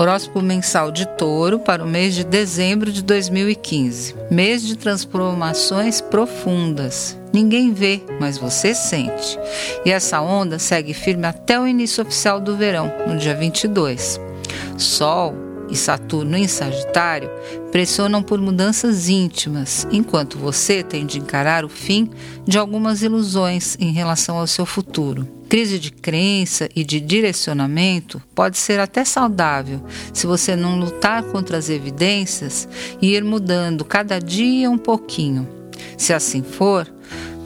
Horóscopo mensal de Touro para o mês de dezembro de 2015. Mês de transformações profundas. Ninguém vê, mas você sente. E essa onda segue firme até o início oficial do verão, no dia 22. Sol e Saturno em Sagitário pressionam por mudanças íntimas, enquanto você tem de encarar o fim de algumas ilusões em relação ao seu futuro. Crise de crença e de direcionamento pode ser até saudável se você não lutar contra as evidências e ir mudando cada dia um pouquinho. Se assim for,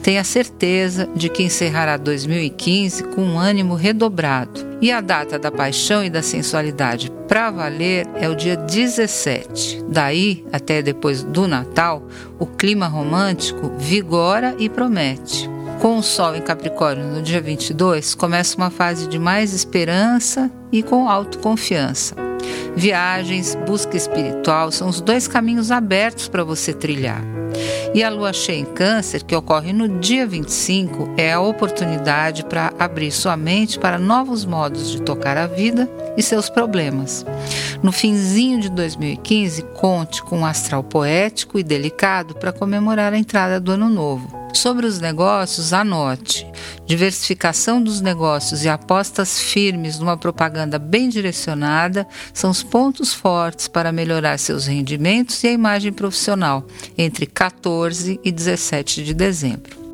Tenha certeza de que encerrará 2015 com um ânimo redobrado. E a data da paixão e da sensualidade para valer é o dia 17. Daí, até depois do Natal, o clima romântico vigora e promete. Com o Sol em Capricórnio no dia 22, começa uma fase de mais esperança e com autoconfiança. Viagens, busca espiritual são os dois caminhos abertos para você trilhar. E a lua cheia em Câncer, que ocorre no dia 25, é a oportunidade para abrir sua mente para novos modos de tocar a vida e seus problemas. No finzinho de 2015, conte com um astral poético e delicado para comemorar a entrada do ano novo. Sobre os negócios, anote: diversificação dos negócios e apostas firmes numa propaganda bem direcionada são os pontos fortes para melhorar seus rendimentos e a imagem profissional entre 14 e 17 de dezembro.